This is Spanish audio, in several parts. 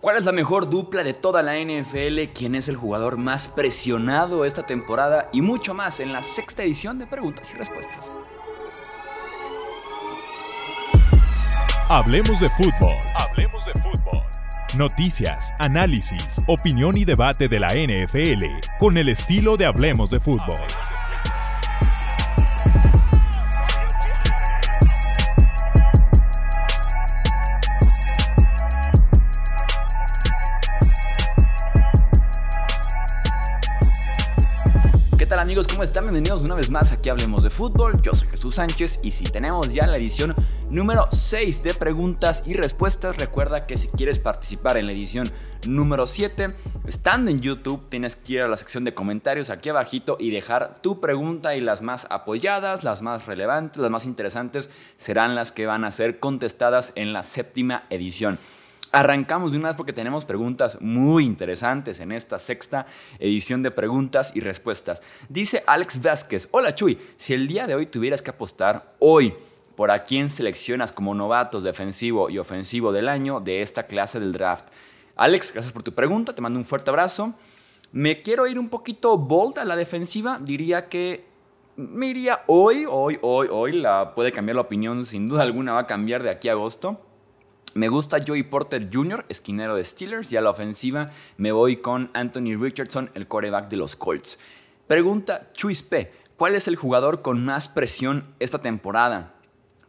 ¿Cuál es la mejor dupla de toda la NFL? ¿Quién es el jugador más presionado esta temporada? Y mucho más en la sexta edición de Preguntas y Respuestas. Hablemos de fútbol. Hablemos de fútbol. Noticias, análisis, opinión y debate de la NFL con el estilo de Hablemos de fútbol. Amigos? ¿Cómo están? Bienvenidos una vez más aquí Hablemos de Fútbol. Yo soy Jesús Sánchez y si tenemos ya la edición número 6 de preguntas y respuestas, recuerda que si quieres participar en la edición número 7, estando en YouTube, tienes que ir a la sección de comentarios aquí abajito y dejar tu pregunta y las más apoyadas, las más relevantes, las más interesantes serán las que van a ser contestadas en la séptima edición. Arrancamos de una vez porque tenemos preguntas muy interesantes en esta sexta edición de preguntas y respuestas. Dice Alex Vázquez, hola Chuy, si el día de hoy tuvieras que apostar hoy por a quién seleccionas como novatos defensivo y ofensivo del año de esta clase del draft. Alex, gracias por tu pregunta, te mando un fuerte abrazo. Me quiero ir un poquito bold a la defensiva, diría que me iría hoy, hoy, hoy, hoy, la puede cambiar la opinión, sin duda alguna va a cambiar de aquí a agosto. Me gusta Joey Porter Jr., esquinero de Steelers, y a la ofensiva me voy con Anthony Richardson, el coreback de los Colts. Pregunta Chuis P. ¿Cuál es el jugador con más presión esta temporada?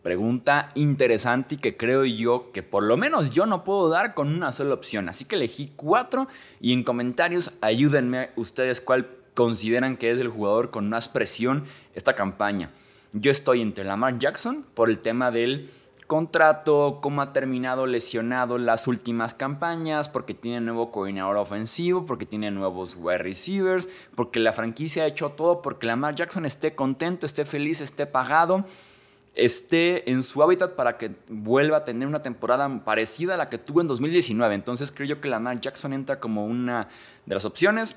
Pregunta interesante y que creo yo que por lo menos yo no puedo dar con una sola opción. Así que elegí cuatro y en comentarios ayúdenme ustedes cuál consideran que es el jugador con más presión esta campaña. Yo estoy entre Lamar Jackson por el tema del contrato, cómo ha terminado lesionado las últimas campañas, porque tiene nuevo coordinador ofensivo, porque tiene nuevos wide receivers, porque la franquicia ha hecho todo, porque Lamar Jackson esté contento, esté feliz, esté pagado, esté en su hábitat para que vuelva a tener una temporada parecida a la que tuvo en 2019. Entonces creo yo que Lamar Jackson entra como una de las opciones.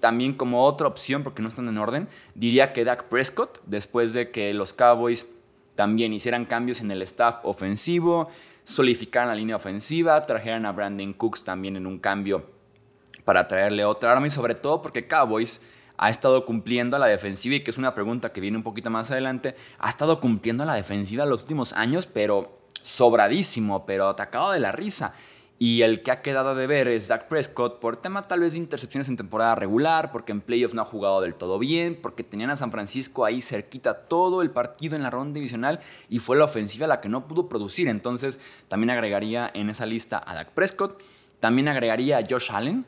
También como otra opción, porque no están en orden, diría que Dak Prescott, después de que los Cowboys también hicieran cambios en el staff ofensivo, solidificaran la línea ofensiva, trajeran a Brandon Cooks también en un cambio para traerle otra arma y sobre todo porque Cowboys ha estado cumpliendo a la defensiva y que es una pregunta que viene un poquito más adelante, ha estado cumpliendo a la defensiva los últimos años, pero sobradísimo, pero atacado de la risa. Y el que ha quedado de ver es Dak Prescott por tema tal vez de intercepciones en temporada regular, porque en playoffs no ha jugado del todo bien, porque tenían a San Francisco ahí cerquita todo el partido en la ronda divisional y fue la ofensiva la que no pudo producir. Entonces también agregaría en esa lista a Dak Prescott. También agregaría a Josh Allen,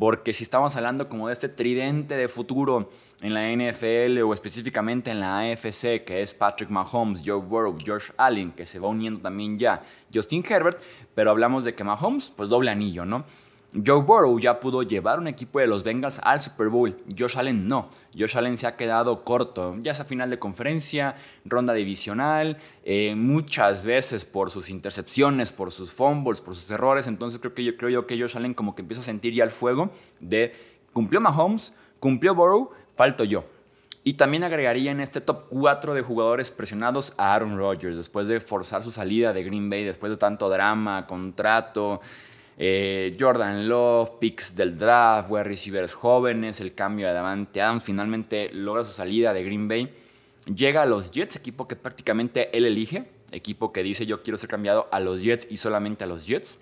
porque si estamos hablando como de este tridente de futuro en la NFL o específicamente en la AFC, que es Patrick Mahomes, Joe Burrow, Josh Allen, que se va uniendo también ya Justin Herbert, pero hablamos de que Mahomes, pues doble anillo, ¿no? Joe Burrow ya pudo llevar un equipo de los Bengals al Super Bowl. Josh Allen no. Josh Allen se ha quedado corto, ya sea final de conferencia, ronda divisional, eh, muchas veces por sus intercepciones, por sus fumbles, por sus errores. Entonces creo que yo creo yo que Josh Allen como que empieza a sentir ya el fuego de cumplió Mahomes, cumplió Burrow, falto yo. Y también agregaría en este top 4 de jugadores presionados a Aaron Rodgers, después de forzar su salida de Green Bay, después de tanto drama, contrato, eh, Jordan Love, picks del draft, wide receivers jóvenes, el cambio de Davante Adams, finalmente logra su salida de Green Bay. Llega a los Jets, equipo que prácticamente él elige, equipo que dice yo quiero ser cambiado a los Jets y solamente a los Jets.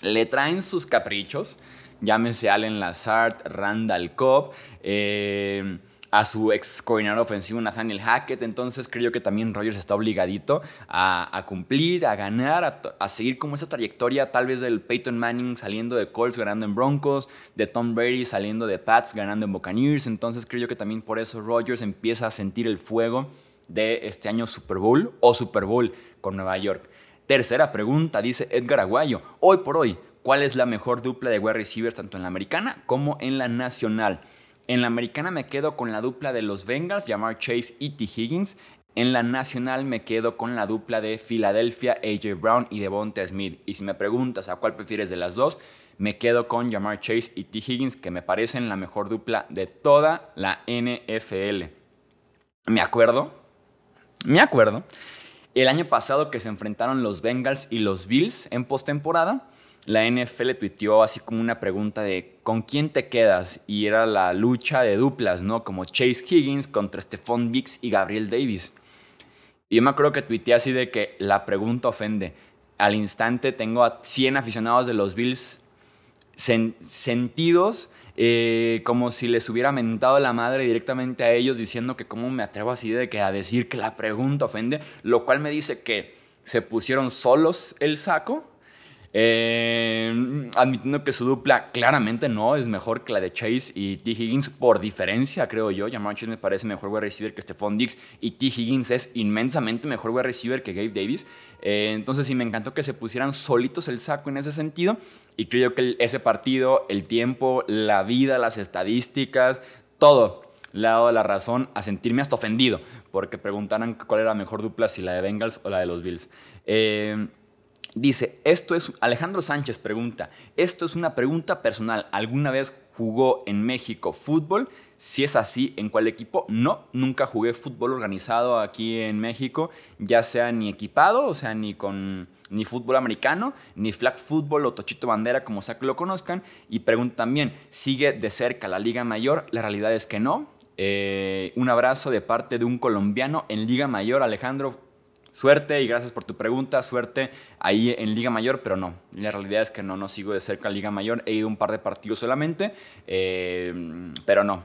Le traen sus caprichos, llámese Allen Lazard, Randall Cobb, eh, a su ex coordinador ofensivo Nathaniel Hackett. Entonces creo que también Rogers está obligadito a, cumplir, a ganar, a, seguir como esa trayectoria tal vez del Peyton Manning saliendo de Colts ganando en Broncos, de Tom Brady saliendo de Pats ganando en Buccaneers. Entonces creo que también por eso Rogers empieza a sentir el fuego de este año Super Bowl o Super Bowl con Nueva York. Tercera pregunta, dice Edgar Aguayo. Hoy por hoy, ¿cuál es la mejor dupla de wide receivers tanto en la americana como en la nacional? En la americana me quedo con la dupla de los Bengals, Jamar Chase y T. Higgins. En la nacional me quedo con la dupla de Filadelfia, AJ Brown y Devonta Smith. Y si me preguntas a cuál prefieres de las dos, me quedo con Jamar Chase y T. Higgins, que me parecen la mejor dupla de toda la NFL. Me acuerdo, me acuerdo, el año pasado que se enfrentaron los Bengals y los Bills en postemporada la NFL tuiteó así como una pregunta de ¿con quién te quedas? Y era la lucha de duplas, ¿no? Como Chase Higgins contra Stephon Diggs y Gabriel Davis. Y yo me acuerdo que tuiteé así de que la pregunta ofende. Al instante tengo a 100 aficionados de los Bills sentidos eh, como si les hubiera mentado la madre directamente a ellos diciendo que cómo me atrevo así de que a decir que la pregunta ofende, lo cual me dice que se pusieron solos el saco eh, admitiendo que su dupla claramente no es mejor que la de Chase y T. Higgins por diferencia, creo yo. Jamar Chase me parece mejor wide receiver que Stephon Diggs y T. Higgins es inmensamente mejor wide receiver que Gabe Davis. Eh, entonces sí me encantó que se pusieran solitos el saco en ese sentido y creo que ese partido, el tiempo, la vida, las estadísticas, todo le ha dado la razón a sentirme hasta ofendido porque preguntaran cuál era la mejor dupla, si la de Bengals o la de los Bills. Eh, Dice, esto es, Alejandro Sánchez pregunta, esto es una pregunta personal, ¿alguna vez jugó en México fútbol? Si es así, ¿en cuál equipo? No, nunca jugué fútbol organizado aquí en México, ya sea ni equipado, o sea, ni con ni fútbol americano, ni flag fútbol o tochito bandera, como sea que lo conozcan. Y pregunta también, ¿sigue de cerca la Liga Mayor? La realidad es que no. Eh, un abrazo de parte de un colombiano en Liga Mayor, Alejandro. Suerte y gracias por tu pregunta, suerte ahí en Liga Mayor, pero no, la realidad es que no, no sigo de cerca Liga Mayor, he ido un par de partidos solamente, eh, pero no.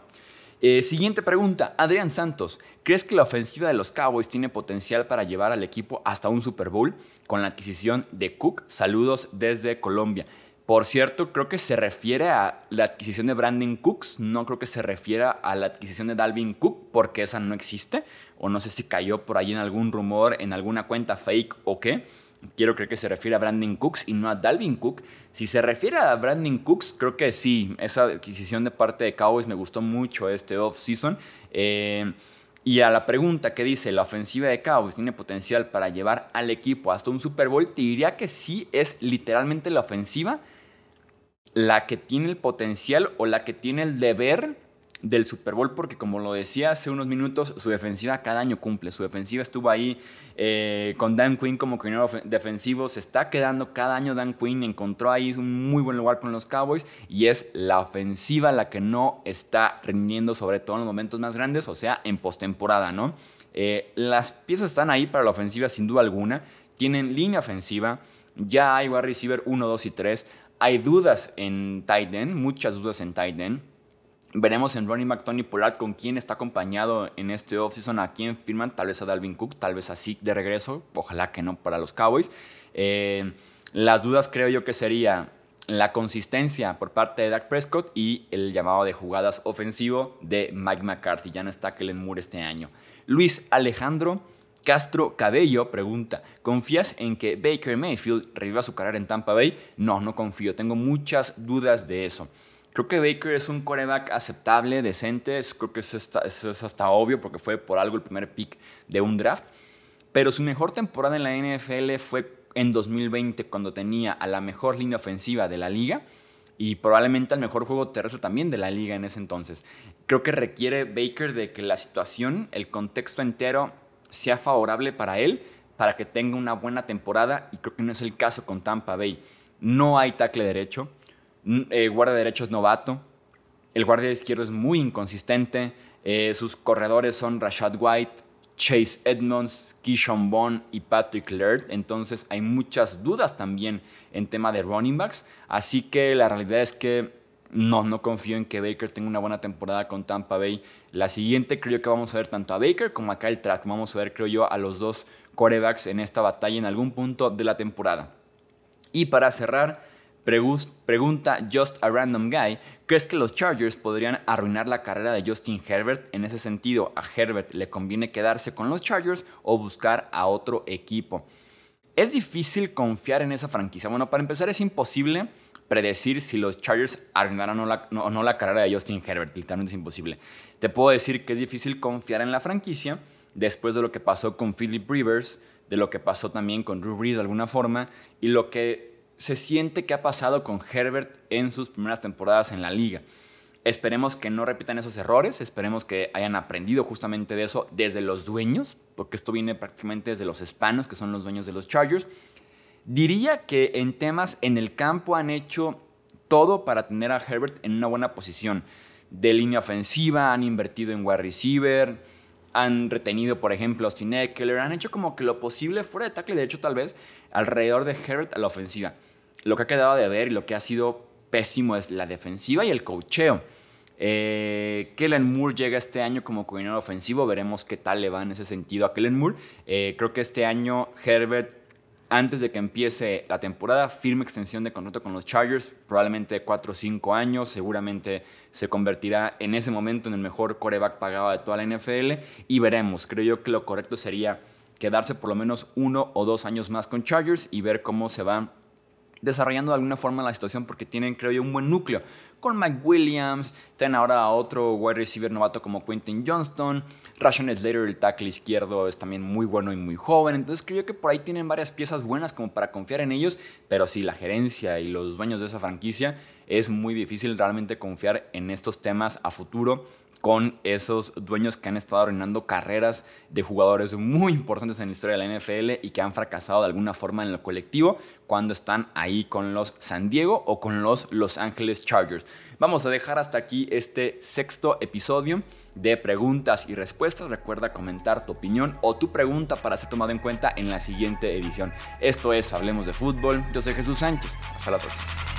Eh, siguiente pregunta, Adrián Santos, ¿crees que la ofensiva de los Cowboys tiene potencial para llevar al equipo hasta un Super Bowl con la adquisición de Cook? Saludos desde Colombia. Por cierto, creo que se refiere a la adquisición de Brandon Cooks, no creo que se refiera a la adquisición de Dalvin Cook, porque esa no existe, o no sé si cayó por ahí en algún rumor, en alguna cuenta fake o qué. Quiero creer que se refiere a Brandon Cooks y no a Dalvin Cook. Si se refiere a Brandon Cooks, creo que sí. Esa adquisición de parte de Cowboys me gustó mucho este off-season. Eh, y a la pregunta que dice, ¿la ofensiva de Cowboys tiene potencial para llevar al equipo hasta un Super Bowl? Te diría que sí, es literalmente la ofensiva la que tiene el potencial o la que tiene el deber del Super Bowl, porque como lo decía hace unos minutos, su defensiva cada año cumple. Su defensiva estuvo ahí eh, con Dan Quinn como coordinador defensivo. Se está quedando cada año Dan Quinn. Encontró ahí un muy buen lugar con los Cowboys. Y es la ofensiva la que no está rindiendo, sobre todo en los momentos más grandes, o sea, en postemporada, ¿no? Eh, las piezas están ahí para la ofensiva sin duda alguna. Tienen línea ofensiva. Ya hay wide receiver 1, 2 y 3. Hay dudas en tight muchas dudas en tight end. Veremos en running back Tony Pollard con quién está acompañado en este offseason, a quién firman, tal vez a Dalvin Cook, tal vez a Zeke de regreso, ojalá que no para los Cowboys. Eh, las dudas creo yo que sería la consistencia por parte de Dak Prescott y el llamado de jugadas ofensivo de Mike McCarthy. Ya no está Kellen Moore este año. Luis Alejandro Castro Cabello pregunta, ¿confías en que Baker Mayfield reviva su carrera en Tampa Bay? No, no confío, tengo muchas dudas de eso. Creo que Baker es un coreback aceptable, decente, creo que eso es hasta obvio porque fue por algo el primer pick de un draft, pero su mejor temporada en la NFL fue en 2020 cuando tenía a la mejor línea ofensiva de la liga y probablemente al mejor juego terrestre también de la liga en ese entonces. Creo que requiere Baker de que la situación, el contexto entero sea favorable para él, para que tenga una buena temporada, y creo que no es el caso con Tampa Bay. No hay tackle derecho, eh, guardia derecho es novato, el guardia izquierdo es muy inconsistente, eh, sus corredores son Rashad White, Chase Edmonds, Keyshawn Bond y Patrick Laird. Entonces hay muchas dudas también en tema de running backs. Así que la realidad es que no, no confío en que Baker tenga una buena temporada con Tampa Bay. La siguiente creo que vamos a ver tanto a Baker como a Kyle Trask. Vamos a ver, creo yo, a los dos corebacks en esta batalla en algún punto de la temporada. Y para cerrar, pregunta Just a Random Guy, ¿crees que los Chargers podrían arruinar la carrera de Justin Herbert? En ese sentido, ¿a Herbert le conviene quedarse con los Chargers o buscar a otro equipo? Es difícil confiar en esa franquicia. Bueno, para empezar es imposible predecir si los Chargers arruinarán o no, la, carrera de Justin Herbert. Literalmente es imposible. Te puedo decir que es difícil confiar en la franquicia después de lo que pasó con Philip Rivers, de lo que pasó también con Drew Brees de alguna forma, y lo que se siente que ha pasado con Herbert en sus primeras temporadas en la liga. Esperemos que no repitan esos errores, esperemos que hayan aprendido justamente de eso desde los dueños, porque esto viene prácticamente desde los hispanos, que son los dueños de los Chargers, Diría que en temas en el campo han hecho todo para tener a Herbert en una buena posición. De línea ofensiva, han invertido en wide receiver, han retenido, por ejemplo, a Austin Eckler, han hecho como que lo posible fuera de tackle, de hecho, tal vez, alrededor de Herbert a la ofensiva. Lo que ha quedado de ver y lo que ha sido pésimo es la defensiva y el cocheo. Eh, Kellen Moore llega este año como coordinador ofensivo, veremos qué tal le va en ese sentido a Kellen Moore. Eh, creo que este año Herbert antes de que empiece la temporada, firme extensión de contrato con los Chargers, probablemente 4 o 5 años, seguramente se convertirá en ese momento en el mejor coreback pagado de toda la NFL y veremos, creo yo que lo correcto sería quedarse por lo menos uno o dos años más con Chargers y ver cómo se va desarrollando de alguna forma la situación porque tienen, creo yo, un buen núcleo. Con Mike Williams, tienen ahora a otro wide receiver novato como Quentin Johnston, Rashon Slater, el tackle izquierdo, es también muy bueno y muy joven, entonces creo yo que por ahí tienen varias piezas buenas como para confiar en ellos, pero sí, la gerencia y los dueños de esa franquicia es muy difícil realmente confiar en estos temas a futuro con esos dueños que han estado arruinando carreras de jugadores muy importantes en la historia de la NFL y que han fracasado de alguna forma en lo colectivo cuando están ahí con los San Diego o con los Los Angeles Chargers. Vamos a dejar hasta aquí este sexto episodio de preguntas y respuestas. Recuerda comentar tu opinión o tu pregunta para ser tomado en cuenta en la siguiente edición. Esto es Hablemos de Fútbol. Yo soy Jesús Sánchez. Hasta la próxima.